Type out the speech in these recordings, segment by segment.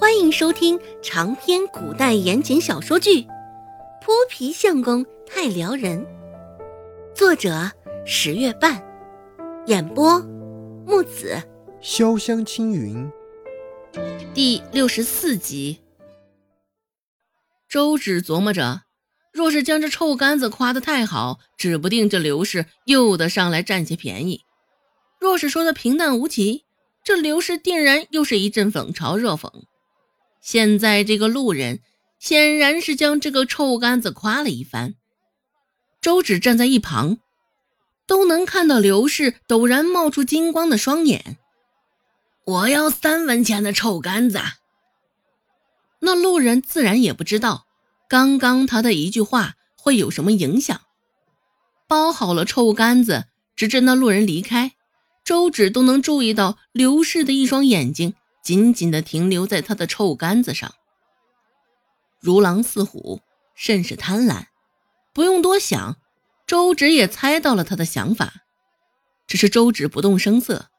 欢迎收听长篇古代言情小说剧《泼皮相公太撩人》，作者十月半，演播木子潇湘青云，第六十四集。周芷琢磨着，若是将这臭干子夸得太好，指不定这刘氏又得上来占些便宜；若是说的平淡无奇，这刘氏定然又是一阵冷嘲热讽。现在这个路人显然是将这个臭干子夸了一番。周芷站在一旁，都能看到刘氏陡然冒出金光的双眼。我要三文钱的臭干子。那路人自然也不知道，刚刚他的一句话会有什么影响。包好了臭干子，直至那路人离开，周芷都能注意到刘氏的一双眼睛。紧紧地停留在他的臭干子上，如狼似虎，甚是贪婪。不用多想，周芷也猜到了他的想法。只是周芷不动声色，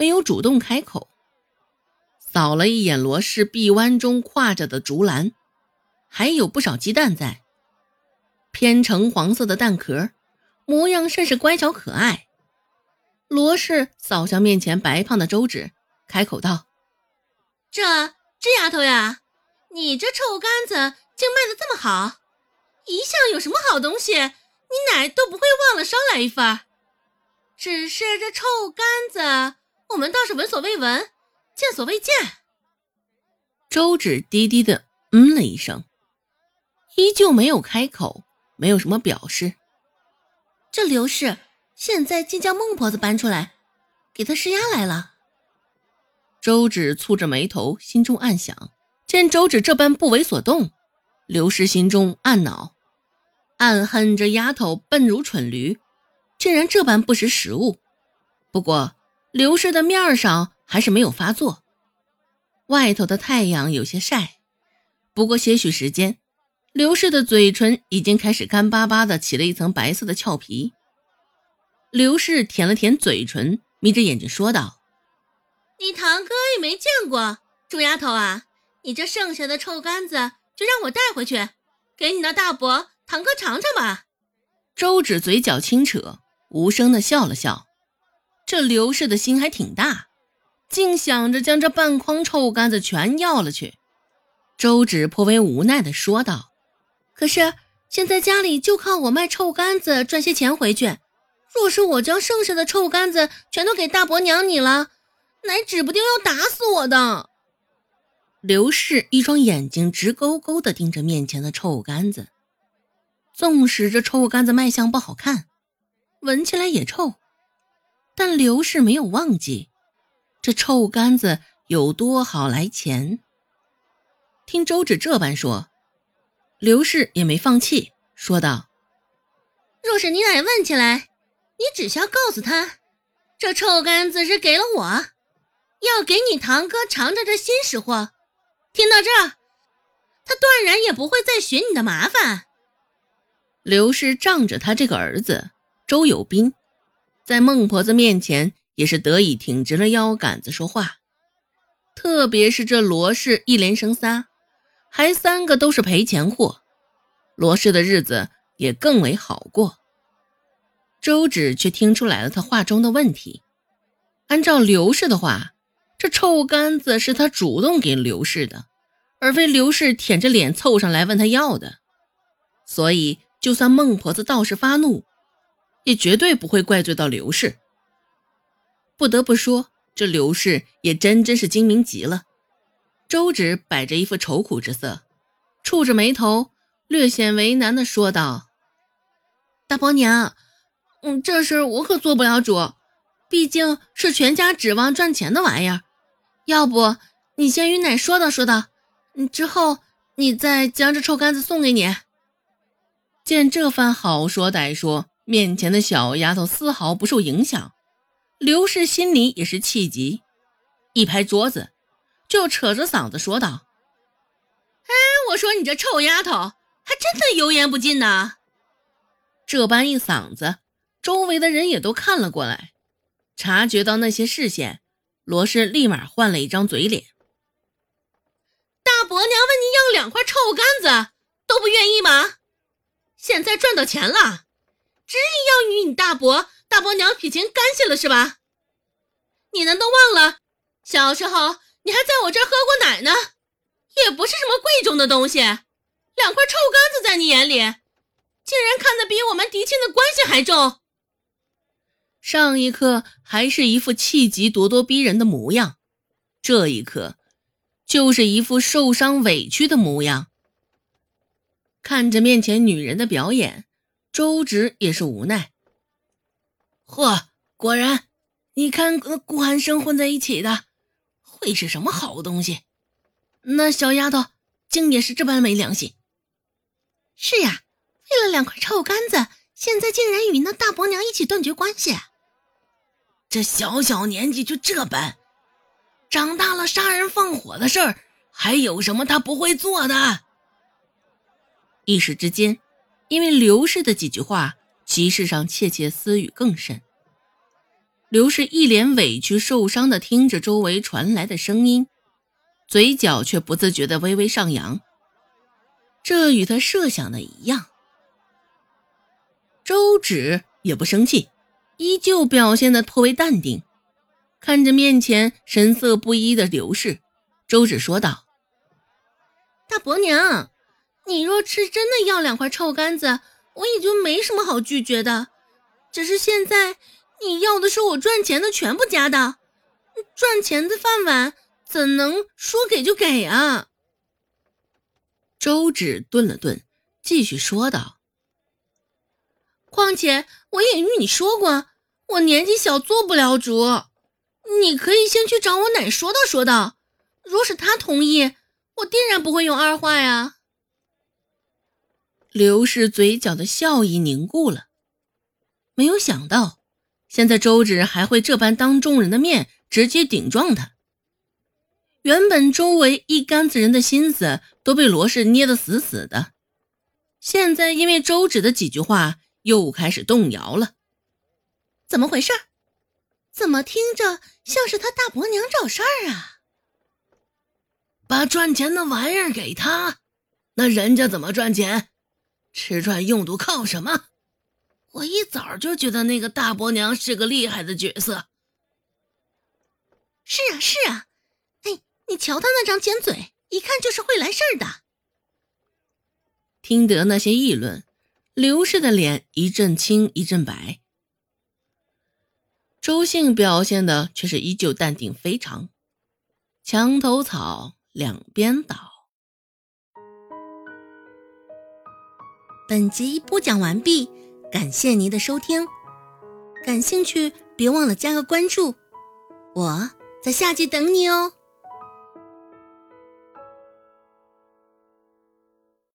没有主动开口。扫了一眼罗氏臂弯中挎着的竹篮，还有不少鸡蛋在，偏橙黄色的蛋壳，模样甚是乖巧可爱。罗氏扫向面前白胖的周芷，开口道。这这丫头呀，你这臭干子竟卖的这么好，一向有什么好东西，你奶都不会忘了捎来一份。只是这臭干子，我们倒是闻所未闻，见所未见。周芷低低的嗯了一声，依旧没有开口，没有什么表示。这刘氏现在竟将孟婆子搬出来，给他施压来了。周芷蹙着眉头，心中暗想：见周芷这般不为所动，刘氏心中暗恼，暗恨这丫头笨如蠢驴，竟然这般不识时务。不过刘氏的面上还是没有发作。外头的太阳有些晒，不过些许时间，刘氏的嘴唇已经开始干巴巴的起了一层白色的俏皮。刘氏舔了舔嘴唇，眯着眼睛说道。你堂哥也没见过，猪丫头啊！你这剩下的臭干子就让我带回去，给你那大伯堂哥尝尝吧。周芷嘴角轻扯，无声的笑了笑。这刘氏的心还挺大，竟想着将这半筐臭干子全要了去。周芷颇为无奈的说道：“可是现在家里就靠我卖臭干子赚些钱回去，若是我将剩下的臭干子全都给大伯娘你了。”乃指不定要打死我的。刘氏一双眼睛直勾勾的盯着面前的臭干子，纵使这臭干子卖相不好看，闻起来也臭，但刘氏没有忘记这臭干子有多好来钱。听周芷这般说，刘氏也没放弃，说道：“若是你奶问起来，你只需要告诉他，这臭干子是给了我。”要给你堂哥尝尝这新食货，听到这儿，他断然也不会再寻你的麻烦。刘氏仗着他这个儿子周有斌，在孟婆子面前也是得以挺直了腰杆子说话。特别是这罗氏一连生仨，还三个都是赔钱货，罗氏的日子也更为好过。周芷却听出来了他话中的问题，按照刘氏的话。这臭干子是他主动给刘氏的，而非刘氏舔着脸凑上来问他要的。所以，就算孟婆子倒是发怒，也绝对不会怪罪到刘氏。不得不说，这刘氏也真真是精明极了。周芷摆着一副愁苦之色，触着眉头，略显为难的说道：“大伯娘，嗯，这事我可做不了主，毕竟是全家指望赚钱的玩意儿。”要不你先与奶说道说道，嗯，之后你再将这臭干子送给你。见这番好说歹说，面前的小丫头丝毫不受影响，刘氏心里也是气急，一拍桌子，就扯着嗓子说道：“哎，我说你这臭丫头，还真的油盐不进呢！”这般一嗓子，周围的人也都看了过来，察觉到那些视线。罗氏立马换了一张嘴脸。大伯娘问你要两块臭干子，都不愿意吗？现在赚到钱了，执意要与你大伯、大伯娘撇清干系了是吧？你难道忘了小时候你还在我这儿喝过奶呢？也不是什么贵重的东西，两块臭干子在你眼里，竟然看得比我们嫡亲的关系还重。上一刻还是一副气急咄咄逼人的模样，这一刻就是一副受伤委屈的模样。看着面前女人的表演，周芷也是无奈。嚯，果然，你看顾寒生混在一起的，会是什么好东西？那小丫头竟也是这般没良心。是呀，为了两块臭干子，现在竟然与那大伯娘一起断绝关系。这小小年纪就这般，长大了杀人放火的事儿还有什么他不会做的？一时之间，因为刘氏的几句话，集市上窃窃私语更甚。刘氏一脸委屈受伤的听着周围传来的声音。嘴角却不自觉的微微上扬，这与他设想的一样。周芷也不生气，依旧表现的颇为淡定，看着面前神色不一的刘氏，周芷说道：“大伯娘，你若是真的要两块臭干子，我也就没什么好拒绝的。只是现在你要的是我赚钱的全部家当，赚钱的饭碗。”怎能说给就给啊？周芷顿了顿，继续说道：“况且我也与你说过，我年纪小，做不了主。你可以先去找我奶说道说道，若是她同意，我定然不会有二话呀。”刘氏嘴角的笑意凝固了，没有想到，现在周芷还会这般当众人的面直接顶撞他。原本周围一竿子人的心思都被罗氏捏得死死的，现在因为周芷的几句话又开始动摇了。怎么回事？怎么听着像是他大伯娘找事儿啊？把赚钱的玩意儿给他，那人家怎么赚钱？吃穿用度靠什么？我一早就觉得那个大伯娘是个厉害的角色。是啊，是啊。哎你瞧他那张尖嘴，一看就是会来事儿的。听得那些议论，刘氏的脸一阵青一阵白。周信表现的却是依旧淡定非常，墙头草两边倒。本集播讲完毕，感谢您的收听。感兴趣别忘了加个关注，我在下集等你哦。